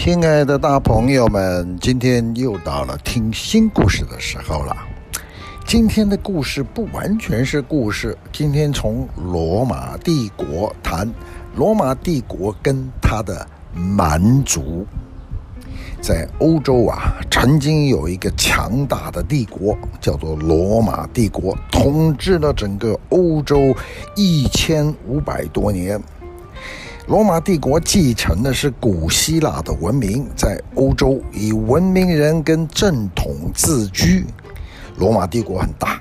亲爱的大朋友们，今天又到了听新故事的时候了。今天的故事不完全是故事，今天从罗马帝国谈罗马帝国跟他的蛮族。在欧洲啊，曾经有一个强大的帝国，叫做罗马帝国，统治了整个欧洲一千五百多年。罗马帝国继承的是古希腊的文明，在欧洲以文明人跟正统自居。罗马帝国很大，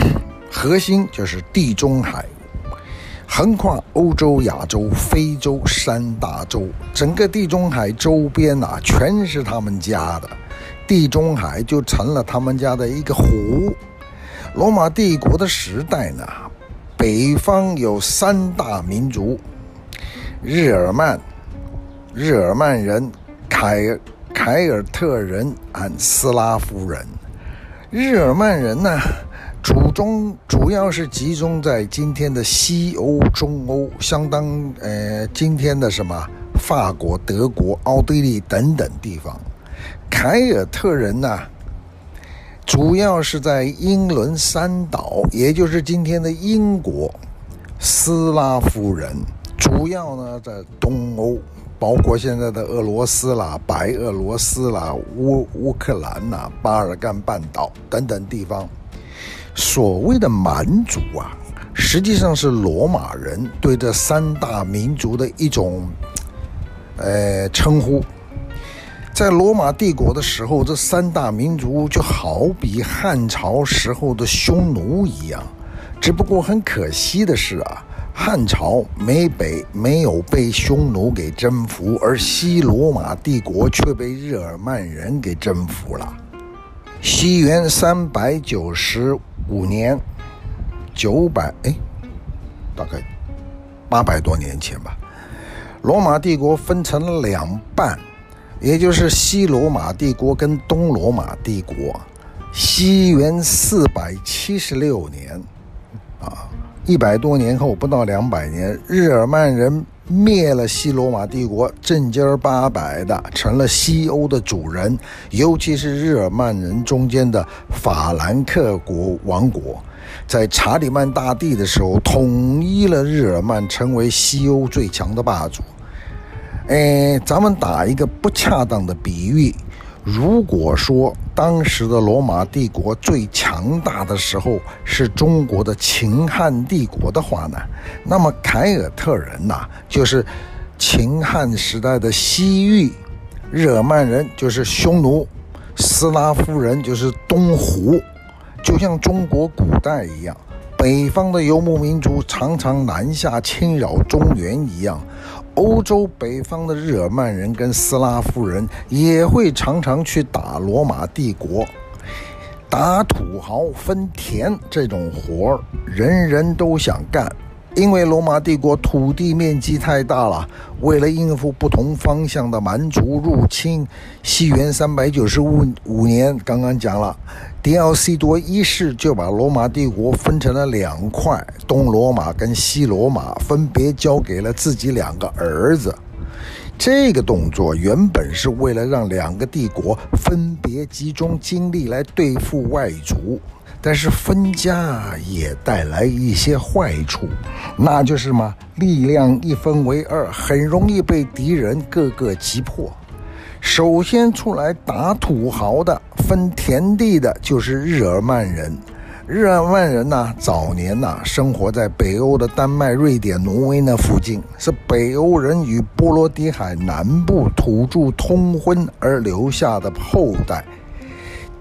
核心就是地中海。横跨欧洲、亚洲、非洲三大洲，整个地中海周边啊，全是他们家的。地中海就成了他们家的一个湖。罗马帝国的时代呢，北方有三大民族：日耳曼、日耳曼人、凯凯尔特人和斯拉夫人。日耳曼人呢？主中主要是集中在今天的西欧、中欧，相当呃今天的什么法国、德国、奥地利等等地方。凯尔特人呢，主要是在英伦三岛，也就是今天的英国。斯拉夫人主要呢在东欧，包括现在的俄罗斯啦、白俄罗斯啦、乌乌克兰呐、巴尔干半岛等等地方。所谓的蛮族啊，实际上是罗马人对这三大民族的一种，呃，称呼。在罗马帝国的时候，这三大民族就好比汉朝时候的匈奴一样。只不过很可惜的是啊，汉朝没北没有被匈奴给征服，而西罗马帝国却被日耳曼人给征服了。西元三百九十五年，九百哎，大概八百多年前吧，罗马帝国分成了两半，也就是西罗马帝国跟东罗马帝国。西元四百七十六年，啊，一百多年后，不到两百年，日耳曼人。灭了西罗马帝国，正经八百的成了西欧的主人，尤其是日耳曼人中间的法兰克国王国，在查理曼大帝的时候统一了日耳曼，成为西欧最强的霸主。哎，咱们打一个不恰当的比喻。如果说当时的罗马帝国最强大的时候是中国的秦汉帝国的话呢，那么凯尔特人呐，就是秦汉时代的西域，日耳曼人就是匈奴，斯拉夫人就是东胡，就像中国古代一样，北方的游牧民族常常南下侵扰中原一样。欧洲北方的日耳曼人跟斯拉夫人也会常常去打罗马帝国，打土豪分田这种活儿，人人都想干。因为罗马帝国土地面积太大了，为了应付不同方向的蛮族入侵，西元三百九十五五年，刚刚讲了，狄奥西多一世就把罗马帝国分成了两块，东罗马跟西罗马，分别交给了自己两个儿子。这个动作原本是为了让两个帝国分别集中精力来对付外族。但是分家也带来一些坏处，那就是嘛？力量一分为二，很容易被敌人各个击破。首先出来打土豪的、分田地的，就是日耳曼人。日耳曼人呢，早年呢，生活在北欧的丹麦、瑞典、挪威那附近，是北欧人与波罗的海南部土著通婚而留下的后代。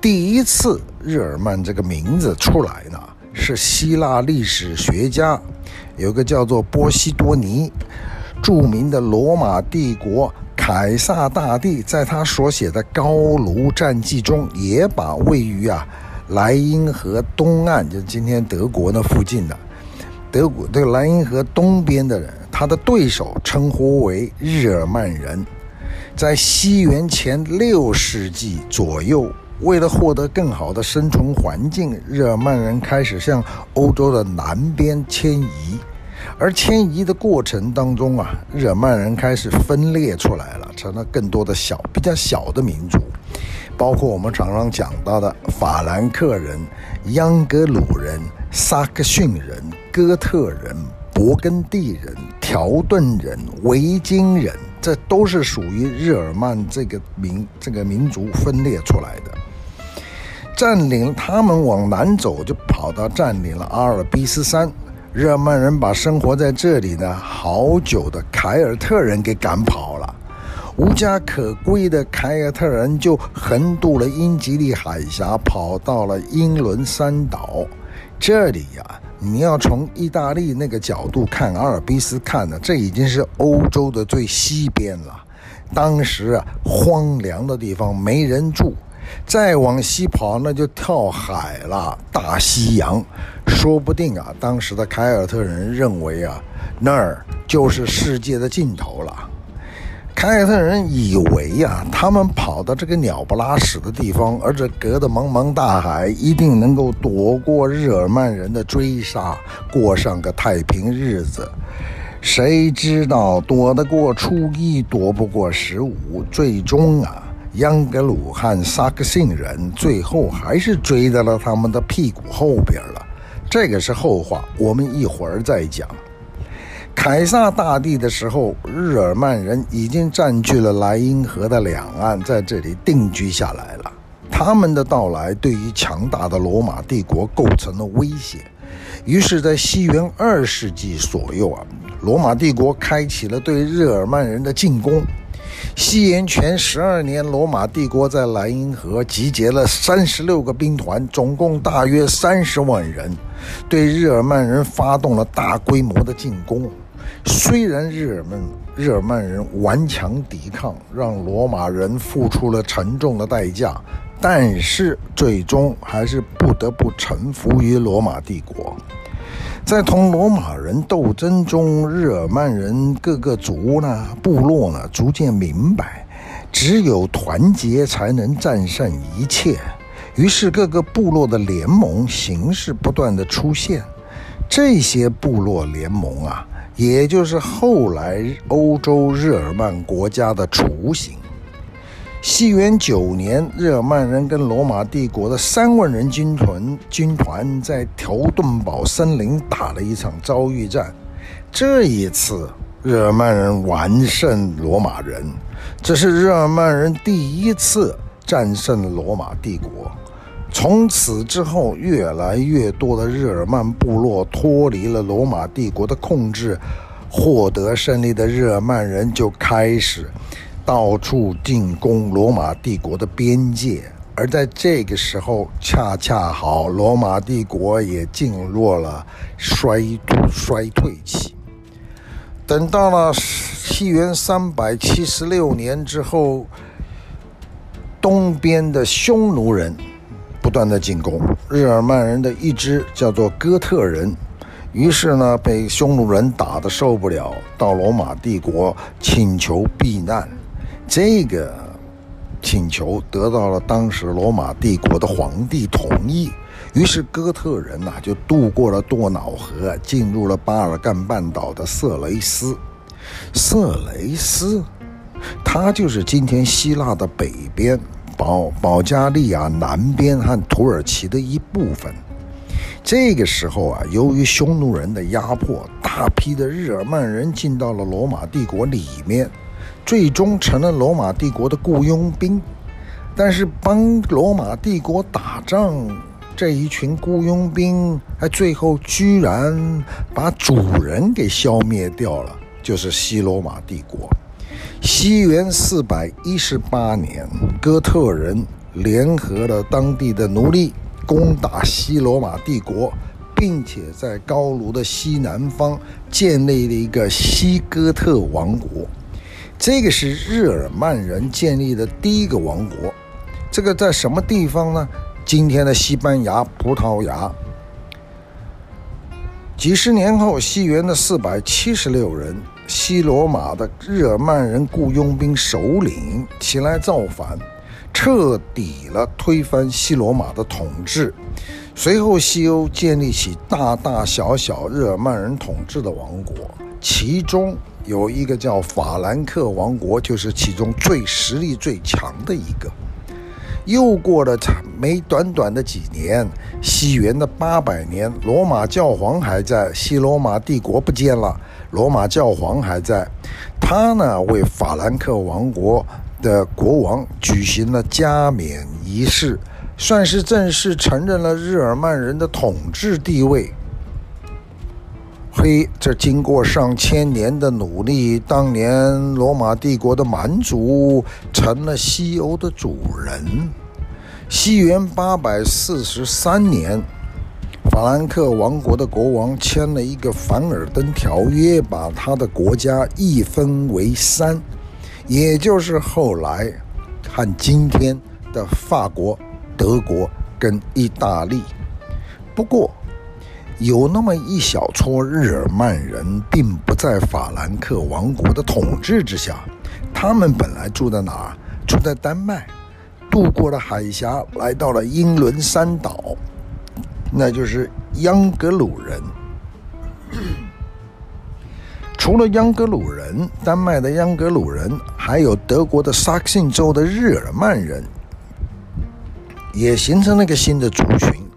第一次日耳曼这个名字出来呢，是希腊历史学家，有个叫做波西多尼，著名的罗马帝国凯撒大帝，在他所写的《高卢战记》中，也把位于啊莱茵河东岸，就今天德国那附近的德国这个莱茵河东边的人，他的对手称呼为日耳曼人，在西元前六世纪左右。为了获得更好的生存环境，日耳曼人开始向欧洲的南边迁移，而迁移的过程当中啊，日耳曼人开始分裂出来了，成了更多的小、比较小的民族，包括我们常常讲到的法兰克人、盎格鲁人、萨克逊人、哥特人、勃艮第人、条顿人、维京人，这都是属于日耳曼这个民这个民族分裂出来的。占领他们往南走，就跑到占领了阿尔卑斯山。日耳曼人把生活在这里呢好久的凯尔特人给赶跑了，无家可归的凯尔特人就横渡了英吉利海峡，跑到了英伦三岛。这里呀、你要从意大利那个角度看阿尔卑斯看呢，这已经是欧洲的最西边了。当时啊，荒凉的地方没人住。再往西跑，那就跳海了，大西洋。说不定啊，当时的凯尔特人认为啊，那儿就是世界的尽头了。凯尔特人以为啊，他们跑到这个鸟不拉屎的地方，而这隔着茫茫大海，一定能够躲过日耳曼人的追杀，过上个太平日子。谁知道躲得过初一，躲不过十五，最终啊。盎格鲁和萨克逊人最后还是追到了他们的屁股后边了，这个是后话，我们一会儿再讲。凯撒大帝的时候，日耳曼人已经占据了莱茵河的两岸，在这里定居下来了。他们的到来对于强大的罗马帝国构成了威胁，于是，在西元二世纪左右啊，罗马帝国开启了对日耳曼人的进攻。西元前十二年，罗马帝国在莱茵河集结了三十六个兵团，总共大约三十万人，对日耳曼人发动了大规模的进攻。虽然日耳曼日耳曼人顽强抵抗，让罗马人付出了沉重的代价，但是最终还是不得不臣服于罗马帝国。在同罗马人斗争中，日耳曼人各个族呢、部落呢，逐渐明白，只有团结才能战胜一切。于是，各个部落的联盟形式不断地出现。这些部落联盟啊，也就是后来欧洲日耳曼国家的雏形。西元九年，日耳曼人跟罗马帝国的三万人军团军团在条顿堡森林打了一场遭遇战。这一次，日耳曼人完胜罗马人，这是日耳曼人第一次战胜罗马帝国。从此之后，越来越多的日耳曼部落脱离了罗马帝国的控制，获得胜利的日耳曼人就开始。到处进攻罗马帝国的边界，而在这个时候，恰恰好罗马帝国也进入了衰衰退期。等到了西元三百七十六年之后，东边的匈奴人不断的进攻日耳曼人的一支叫做哥特人，于是呢，被匈奴人打得受不了，到罗马帝国请求避难。这个请求得到了当时罗马帝国的皇帝同意，于是哥特人呐就渡过了多瑙河，进入了巴尔干半岛的色雷斯。色雷斯，它就是今天希腊的北边，保保加利亚南边和土耳其的一部分。这个时候啊，由于匈奴人的压迫，大批的日耳曼人进到了罗马帝国里面。最终成了罗马帝国的雇佣兵，但是帮罗马帝国打仗这一群雇佣兵，还最后居然把主人给消灭掉了，就是西罗马帝国。西元四百一十八年，哥特人联合了当地的奴隶，攻打西罗马帝国，并且在高卢的西南方建立了一个西哥特王国。这个是日耳曼人建立的第一个王国，这个在什么地方呢？今天的西班牙、葡萄牙。几十年后，西元的四百七十六人，西罗马的日耳曼人雇佣兵首领起来造反，彻底了推翻西罗马的统治。随后，西欧建立起大大小小日耳曼人统治的王国，其中有一个叫法兰克王国，就是其中最实力最强的一个。又过了没短短的几年，西元的八百年，罗马教皇还在，西罗马帝国不见了，罗马教皇还在，他呢为法兰克王国的国王举行了加冕仪式。算是正式承认了日耳曼人的统治地位。嘿，这经过上千年的努力，当年罗马帝国的蛮族成了西欧的主人。西元八百四十三年，法兰克王国的国王签了一个凡尔登条约，把他的国家一分为三，也就是后来和今天的法国。德国跟意大利，不过有那么一小撮日耳曼人，并不在法兰克王国的统治之下。他们本来住在哪？住在丹麦，渡过了海峡，来到了英伦三岛，那就是央格鲁人。除了央格鲁人，丹麦的央格鲁人，还有德国的萨克逊州的日耳曼人。也形成了一个新的族群。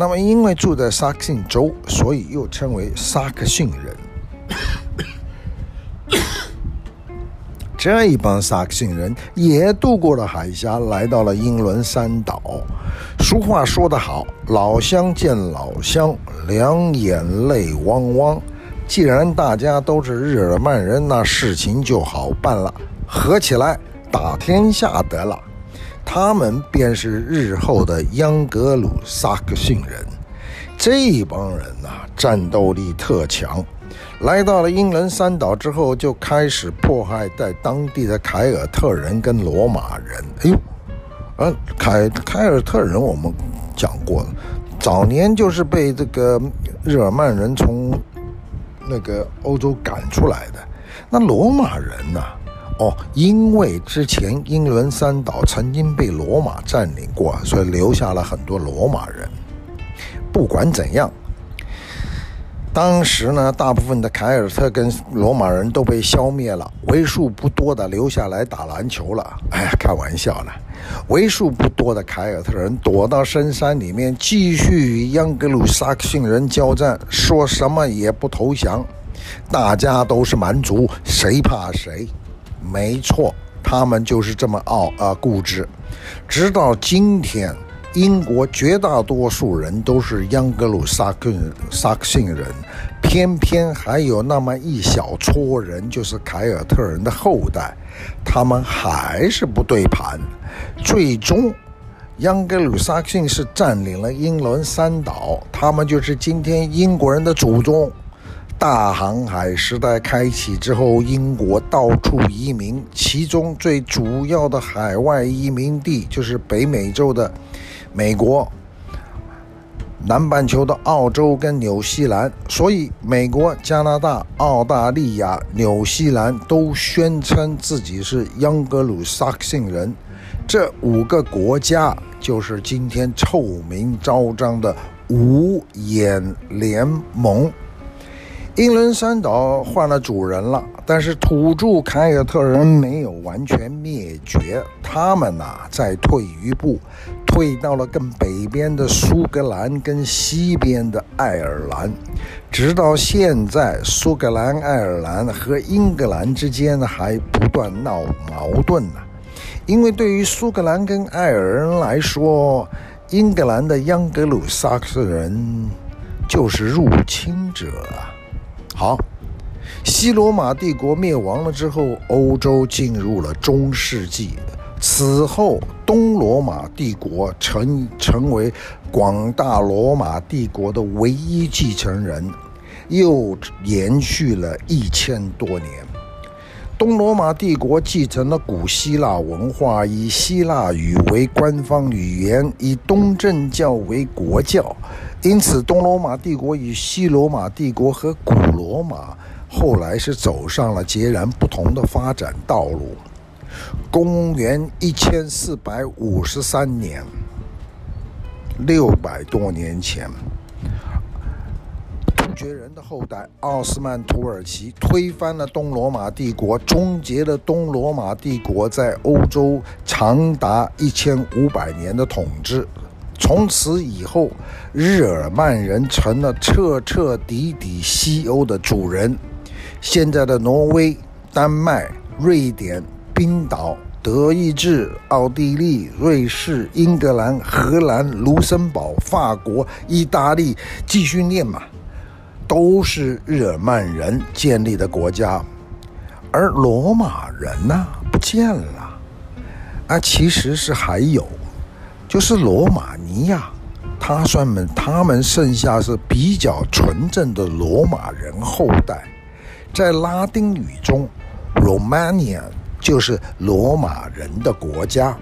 那么，因为住在萨克逊州，所以又称为萨克逊人。这一帮萨克逊人也渡过了海峡，来到了英伦三岛。俗话说得好：“老乡见老乡，两眼泪汪汪。”既然大家都是日耳曼人，那事情就好办了，合起来打天下得了。他们便是日后的央格鲁萨克逊人，这帮人呐、战斗力特强。来到了英伦三岛之后，就开始迫害在当地的凯尔特人跟罗马人。哎呦，啊，凯凯尔特人我们讲过了，早年就是被这个日耳曼人从那个欧洲赶出来的。那罗马人呢、哦，因为之前英伦三岛曾经被罗马占领过，所以留下了很多罗马人。不管怎样，当时呢，大部分的凯尔特跟罗马人都被消灭了，为数不多的留下来打篮球了。哎呀，开玩笑了，为数不多的凯尔特人躲到深山里面，继续与央格鲁萨克逊人交战，说什么也不投降。大家都是蛮族，谁怕谁？没错，他们就是这么傲啊固执。直到今天，英国绝大多数人都是央格鲁萨克萨克逊人，偏偏还有那么一小撮人，就是凯尔特人的后代，他们还是不对盘。最终，央格鲁萨克逊是占领了英伦三岛，他们就是今天英国人的祖宗。大航海时代开启之后，英国到处移民，其中最主要的海外移民地就是北美洲的美国、南半球的澳洲跟纽西兰。所以，美国、加拿大、澳大利亚、纽西兰都宣称自己是央格鲁萨克逊人。这五个国家就是今天臭名昭彰的五眼联盟。英伦三岛换了主人了，但是土著凯尔特人没有完全灭绝，他们呐、啊、再退一步，退到了更北边的苏格兰跟西边的爱尔兰，直到现在，苏格兰、爱尔兰和英格兰之间还不断闹矛盾呢。因为对于苏格兰跟爱尔兰来说，英格兰的央格鲁萨克人就是入侵者啊。好，西罗马帝国灭亡了之后，欧洲进入了中世纪。此后，东罗马帝国成成为广大罗马帝国的唯一继承人，又延续了一千多年。东罗马帝国继承了古希腊文化，以希腊语为官方语言，以东正教为国教。因此，东罗马帝国与西罗马帝国和古罗马后来是走上了截然不同的发展道路。公元一千四百五十三年，六百多年前，突厥人的后代奥斯曼土耳其推翻了东罗马帝国，终结了东罗马帝国在欧洲长达一千五百年的统治。从此以后，日耳曼人成了彻彻底底西欧的主人。现在的挪威、丹麦、瑞典、冰岛、德意志、奥地利、瑞士、英格兰、荷兰、卢森堡、法国、意大利，继续念嘛，都是日耳曼人建立的国家。而罗马人呢，不见了。啊，其实是还有。就是罗马尼亚，他算们他们剩下是比较纯正的罗马人后代，在拉丁语中，Romania 就是罗马人的国家。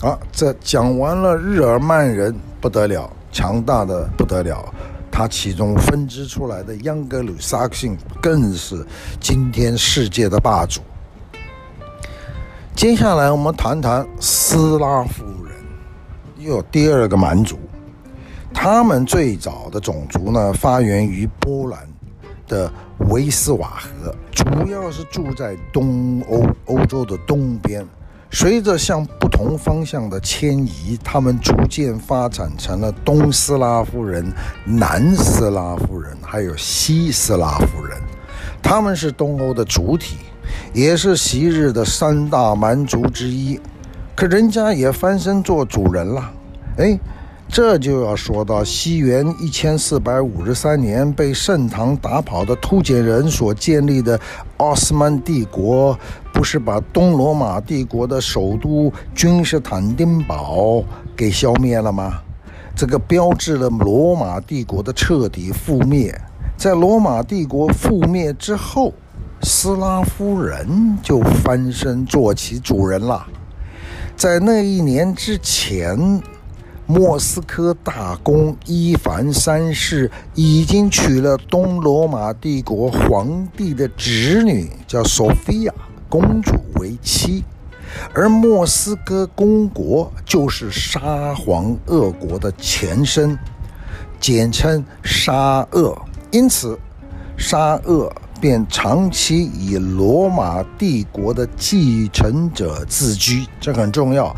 啊，这讲完了日耳曼人不得了，强大的不得了，它其中分支出来的盎格鲁撒克逊更是今天世界的霸主。接下来我们谈谈斯拉夫。又有第二个蛮族，他们最早的种族呢，发源于波兰的维斯瓦河，主要是住在东欧欧洲的东边。随着向不同方向的迁移，他们逐渐发展成了东斯拉夫人、南斯拉夫人，还有西斯拉夫人。他们是东欧的主体，也是昔日的三大蛮族之一。可人家也翻身做主人了，哎，这就要说到西元一千四百五十三年被盛唐打跑的突厥人所建立的奥斯曼帝国，不是把东罗马帝国的首都君士坦丁堡给消灭了吗？这个标志了罗马帝国的彻底覆灭。在罗马帝国覆灭之后，斯拉夫人就翻身做起主人了。在那一年之前，莫斯科大公伊凡三世已经娶了东罗马帝国皇帝的侄女，叫索菲亚公主为妻，而莫斯科公国就是沙皇俄国的前身，简称沙俄，因此沙俄。便长期以罗马帝国的继承者自居，这很重要。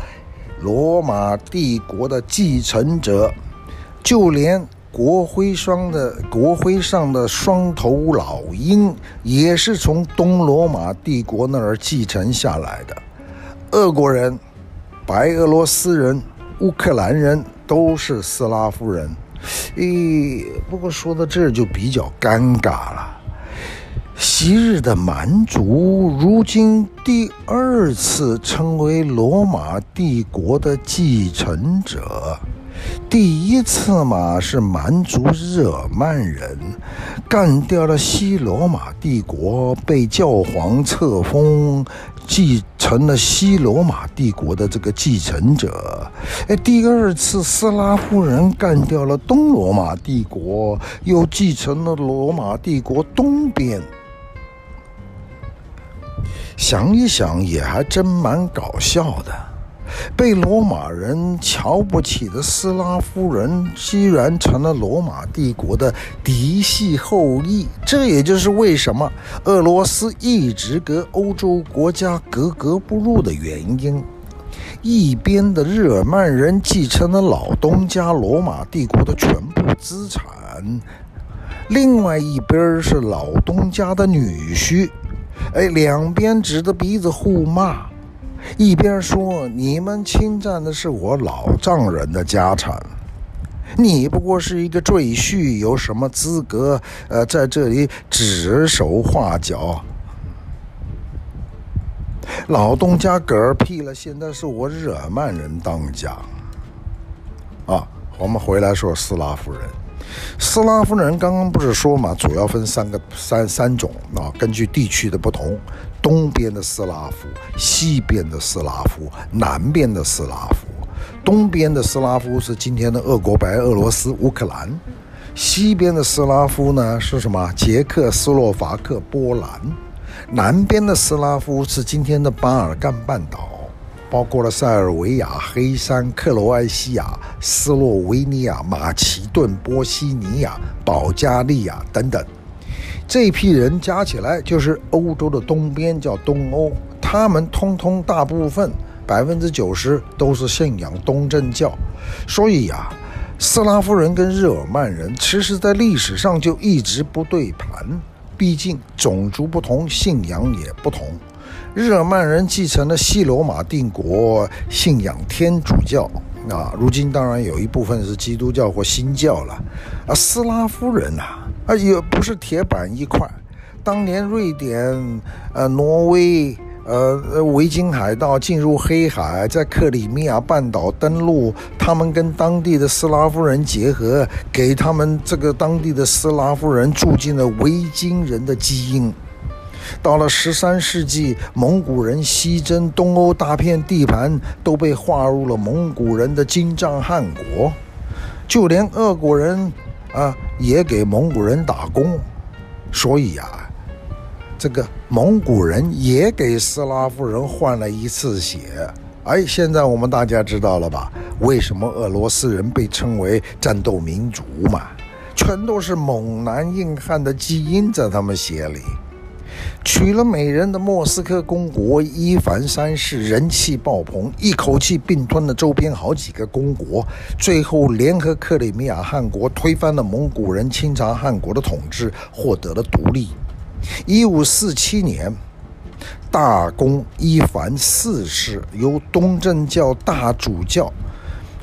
罗马帝国的继承者，就连国徽上的国徽上的双头老鹰，也是从东罗马帝国那儿继承下来的。俄国人、白俄罗斯人、乌克兰人都是斯拉夫人。诶，不过说到这儿就比较尴尬了。昔日的蛮族，如今第二次成为罗马帝国的继承者。第一次嘛，是蛮族日耳曼人干掉了西罗马帝国，被教皇册封，继承了西罗马帝国的这个继承者。哎，第二次斯拉夫人干掉了东罗马帝国，又继承了罗马帝国东边。想一想，也还真蛮搞笑的。被罗马人瞧不起的斯拉夫人，居然成了罗马帝国的嫡系后裔。这也就是为什么俄罗斯一直跟欧洲国家格格不入的原因。一边的日耳曼人继承了老东家罗马帝国的全部资产，另外一边是老东家的女婿。哎，两边指着鼻子互骂，一边说：“你们侵占的是我老丈人的家产，你不过是一个赘婿，有什么资格？呃，在这里指手画脚？老东家嗝屁了，现在是我日耳曼人当家。啊，我们回来说斯拉夫人。”斯拉夫人刚刚不是说嘛，主要分三个三三种啊，根据地区的不同，东边的斯拉夫，西边的斯拉夫，南边的斯拉夫。东边的斯拉夫是今天的俄国、白俄罗斯、乌克兰；西边的斯拉夫呢是什么？捷克斯洛伐克、波兰；南边的斯拉夫是今天的巴尔干半岛。包括了塞尔维亚、黑山、克罗埃西亚、斯洛维尼亚、马其顿、波西尼亚、保加利亚等等。这批人加起来就是欧洲的东边，叫东欧。他们通通大部分百分之九十都是信仰东正教，所以呀、斯拉夫人跟日耳曼人其实在历史上就一直不对盘。毕竟种族不同，信仰也不同。日耳曼人继承了西罗马帝国，信仰天主教。啊，如今当然有一部分是基督教或新教了。啊，斯拉夫人呐、啊，啊也不是铁板一块。当年瑞典、呃，挪威。呃，维京海盗进入黑海，在克里米亚半岛登陆，他们跟当地的斯拉夫人结合，给他们这个当地的斯拉夫人注进了维京人的基因。到了十三世纪，蒙古人西征东欧，大片地盘都被划入了蒙古人的金帐汗国，就连俄国人啊也给蒙古人打工，所以啊。这个蒙古人也给斯拉夫人换了一次血，哎，现在我们大家知道了吧？为什么俄罗斯人被称为战斗民族嘛？全都是猛男硬汉的基因在他们血里。娶了美人的莫斯科公国伊凡三世人气爆棚，一口气并吞了周边好几个公国，最后联合克里米亚汗国推翻了蒙古人清朝汗国的统治，获得了独立。一五四七年，大公伊凡四世由东正教大主教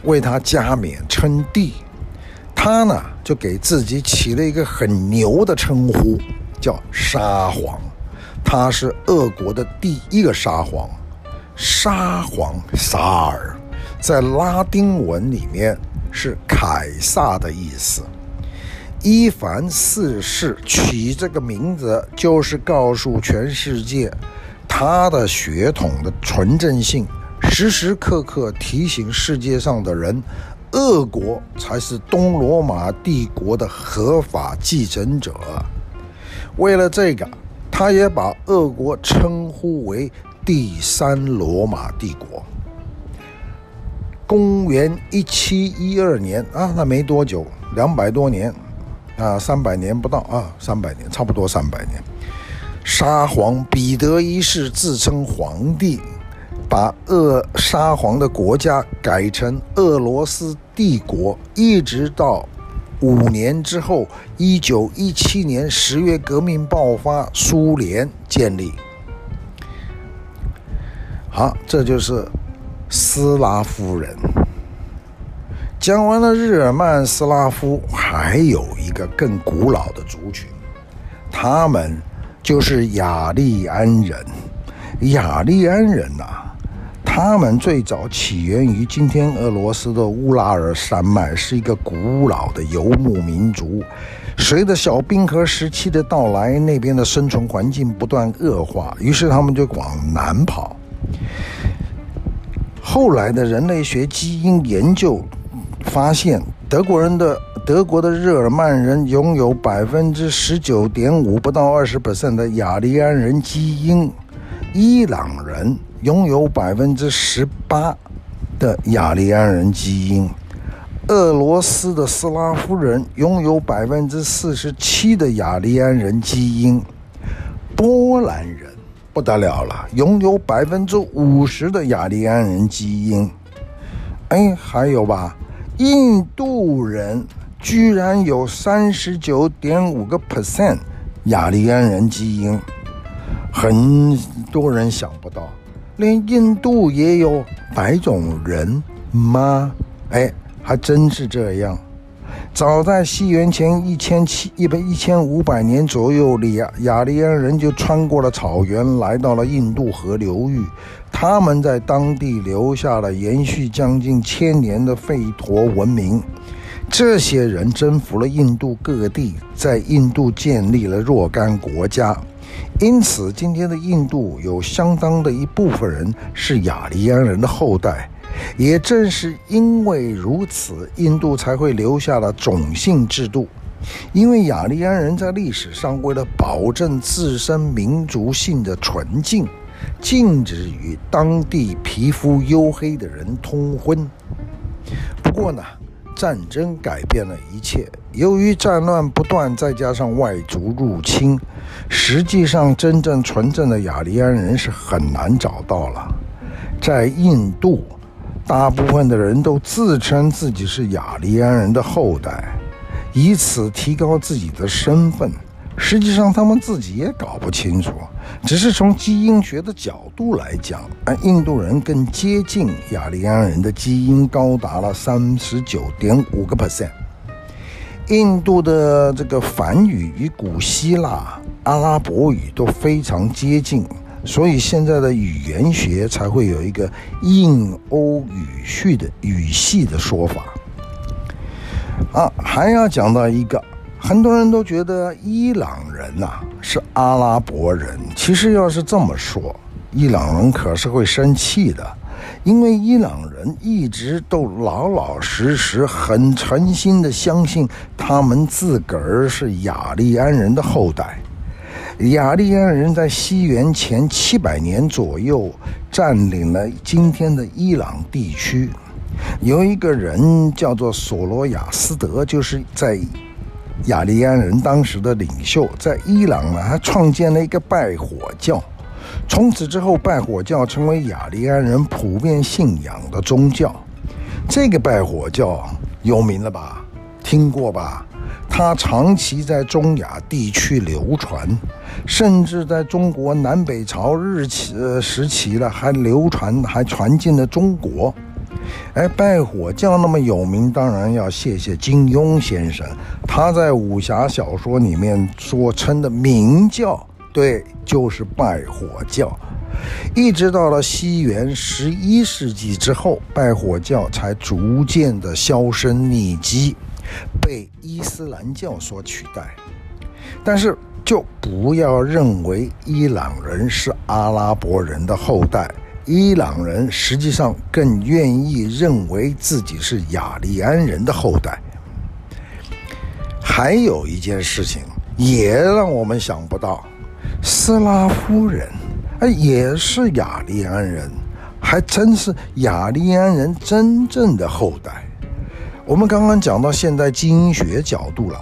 为他加冕称帝，他呢就给自己起了一个很牛的称呼，叫沙皇。他是俄国的第一个沙皇，沙皇沙尔，在拉丁文里面是凯撒的意思。伊凡四世取这个名字，就是告诉全世界，他的血统的纯正性，时时刻刻提醒世界上的人，俄国才是东罗马帝国的合法继承者。为了这个，他也把俄国称呼为第三罗马帝国。公元一七一二年啊，那没多久，两百多年。啊，三百年不到啊，三百年，差不多三百年。沙皇彼得一世自称皇帝，把俄沙皇的国家改成俄罗斯帝国，一直到五年之后，一九一七年十月革命爆发，苏联建立。好，这就是斯拉夫人。讲完了日耳曼斯拉夫，还有一个更古老的族群，他们就是雅利安人。雅利安人呐、他们最早起源于今天俄罗斯的乌拉尔山脉，是一个古老的游牧民族。随着小冰河时期的到来，那边的生存环境不断恶化，于是他们就往南跑。后来的人类学基因研究。发现德国人的德国的日耳曼人拥有百分之十九点五，不到二十 percent 的雅利安人基因，伊朗人拥有百分之十八的雅利安人基因，俄罗斯的斯拉夫人拥有百分之四十七的雅利安人基因，波兰人不得了了，拥有百分之五十的雅利安人基因，哎，还有吧？印度人居然有三十九点五个 percent 雅利安人基因，很多人想不到，连印度也有白种人吗？哎，还真是这样。早在西元前一千七一百一千五百年左右里，亚雅利安人就穿过了草原，来到了印度河流域。他们在当地留下了延续将近千年的吠陀文明。这些人征服了印度各地，在印度建立了若干国家。因此，今天的印度有相当的一部分人是雅利安人的后代。也正是因为如此，印度才会留下了种姓制度。因为雅利安人在历史上为了保证自身民族性的纯净。禁止与当地皮肤黝黑的人通婚。不过呢，战争改变了一切。由于战乱不断，再加上外族入侵，实际上真正纯正的雅利安人是很难找到了。在印度，大部分的人都自称自己是雅利安人的后代，以此提高自己的身份。实际上，他们自己也搞不清楚。只是从基因学的角度来讲，印度人更接近雅利安人的基因高达了三十九点五个 percent。印度的这个梵语与古希腊、阿拉伯语都非常接近。所以现在的语言学才会有一个印欧语序的语系的说法啊，还要讲到一个，很多人都觉得伊朗人呐、是阿拉伯人，其实要是这么说，伊朗人可是会生气的，因为伊朗人一直都老老实实、很诚心的相信他们自个儿是雅利安人的后代。雅利安人在西元前七百年左右占领了今天的伊朗地区，有一个人叫做索罗亚斯德，就是在雅利安人当时的领袖，在伊朗呢，还创建了一个拜火教，从此之后，拜火教成为雅利安人普遍信仰的宗教。这个拜火教有名了吧？听过吧？它长期在中亚地区流传，甚至在中国南北朝日期时期了，还流传还传进了中国。哎，拜火教那么有名，当然要谢谢金庸先生，他在武侠小说里面所称的明教，对，就是拜火教。一直到了西元十一世纪之后，拜火教才逐渐的销声匿迹。被伊斯兰教所取代，但是就不要认为伊朗人是阿拉伯人的后代，伊朗人实际上更愿意认为自己是雅利安人的后代。还有一件事情也让我们想不到，斯拉夫人，也是雅利安人，还真是雅利安人真正的后代。我们刚刚讲到现代基因学角度了，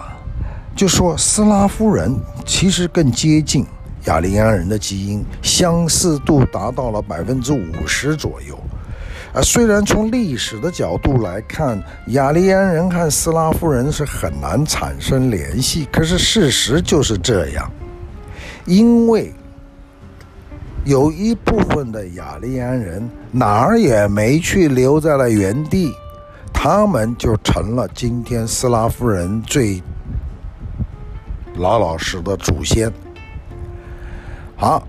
就说斯拉夫人其实更接近雅利安人的基因，相似度达到了百分之五十左右。啊，虽然从历史的角度来看，雅利安人和斯拉夫人是很难产生联系，可是事实就是这样，因为有一部分的雅利安人哪儿也没去，留在了原地。他们就成了今天斯拉夫人最老老实的祖先。好，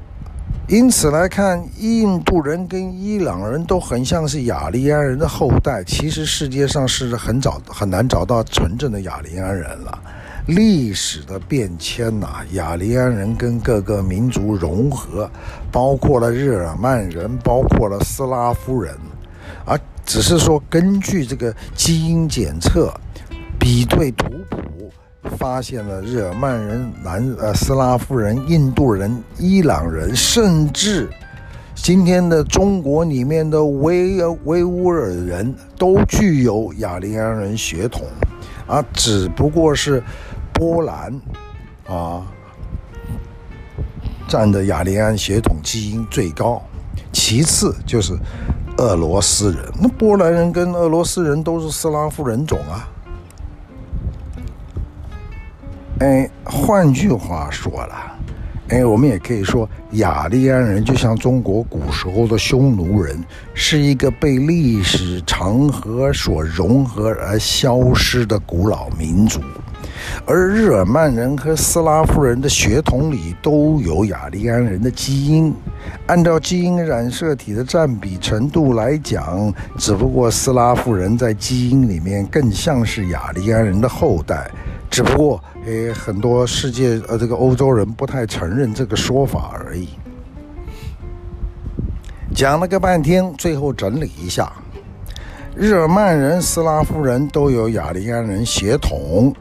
因此来看，印度人跟伊朗人都很像是雅利安人的后代。其实世界上是很早很难找到纯正的雅利安人了。历史的变迁呐、雅利安人跟各个民族融合，包括了日耳曼人，包括了斯拉夫人，而。只是说，根据这个基因检测，比对图谱，发现了日耳曼人、南呃斯拉夫人、印度人、伊朗人，甚至今天的中国里面的维维吾尔人都具有雅利安人血统，啊，只不过是波兰啊占的雅利安血统基因最高，其次就是。俄罗斯人，那波兰人跟俄罗斯人都是斯拉夫人种啊。哎，换句话说了，哎，我们也可以说，雅利安人就像中国古时候的匈奴人，是一个被历史长河所融合而消失的古老民族。而日耳曼人和斯拉夫人的血统里都有雅利安人的基因，按照基因染色体的占比程度来讲，只不过斯拉夫人在基因里面更像是雅利安人的后代，只不过诶很多世界呃这个欧洲人不太承认这个说法而已。讲了个半天，最后整理一下，日耳曼人、斯拉夫人都有雅利安人血统。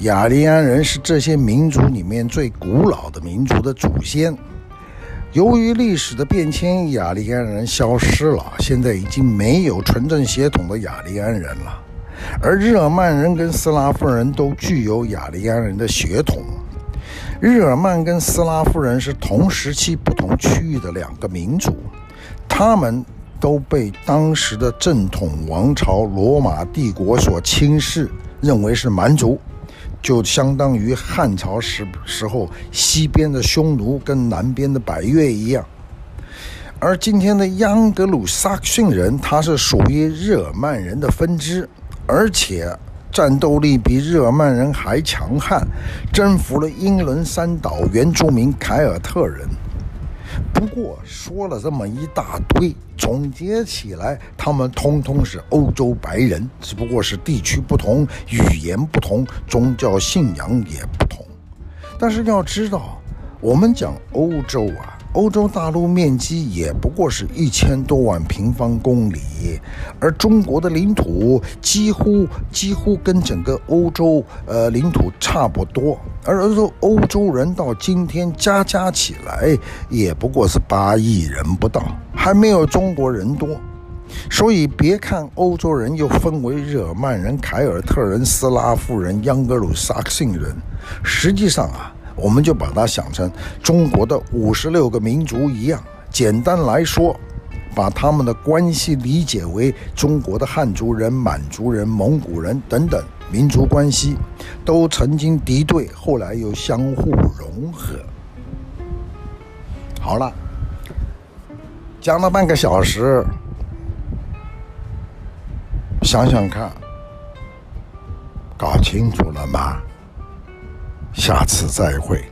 雅利安人是这些民族里面最古老的民族的祖先，由于历史的变迁，雅利安人消失了，现在已经没有纯正血统的雅利安人了。而日耳曼人跟斯拉夫人都具有雅利安人的血统。日耳曼跟斯拉夫人是同时期不同区域的两个民族，他们都被当时的正统王朝罗马帝国所轻视，认为是蛮族。就相当于汉朝时时候西边的匈奴跟南边的百越一样，而今天的盎格鲁撒克逊人，他是属于日耳曼人的分支，而且战斗力比日耳曼人还强悍，征服了英伦三岛原住民凯尔特人。不过说了这么一大堆，总结起来，他们通通是欧洲白人，只不过是地区不同、语言不同、宗教信仰也不同。但是要知道，我们讲欧洲啊。欧洲大陆面积也不过是一千多万平方公里，而中国的领土几乎几乎跟整个欧洲呃领土差不多，而欧洲欧洲人到今天加加起来也不过是八亿人不到，还没有中国人多，所以别看欧洲人又分为日耳曼人、凯尔特人、斯拉夫人、盎格鲁撒克逊人，实际上啊。我们就把它想成中国的五十六个民族一样，简单来说，把他们的关系理解为中国的汉族人、满族人、蒙古人等等民族关系，都曾经敌对，后来又相互融合。好了，讲了半个小时，想想看，搞清楚了吗？下次再会。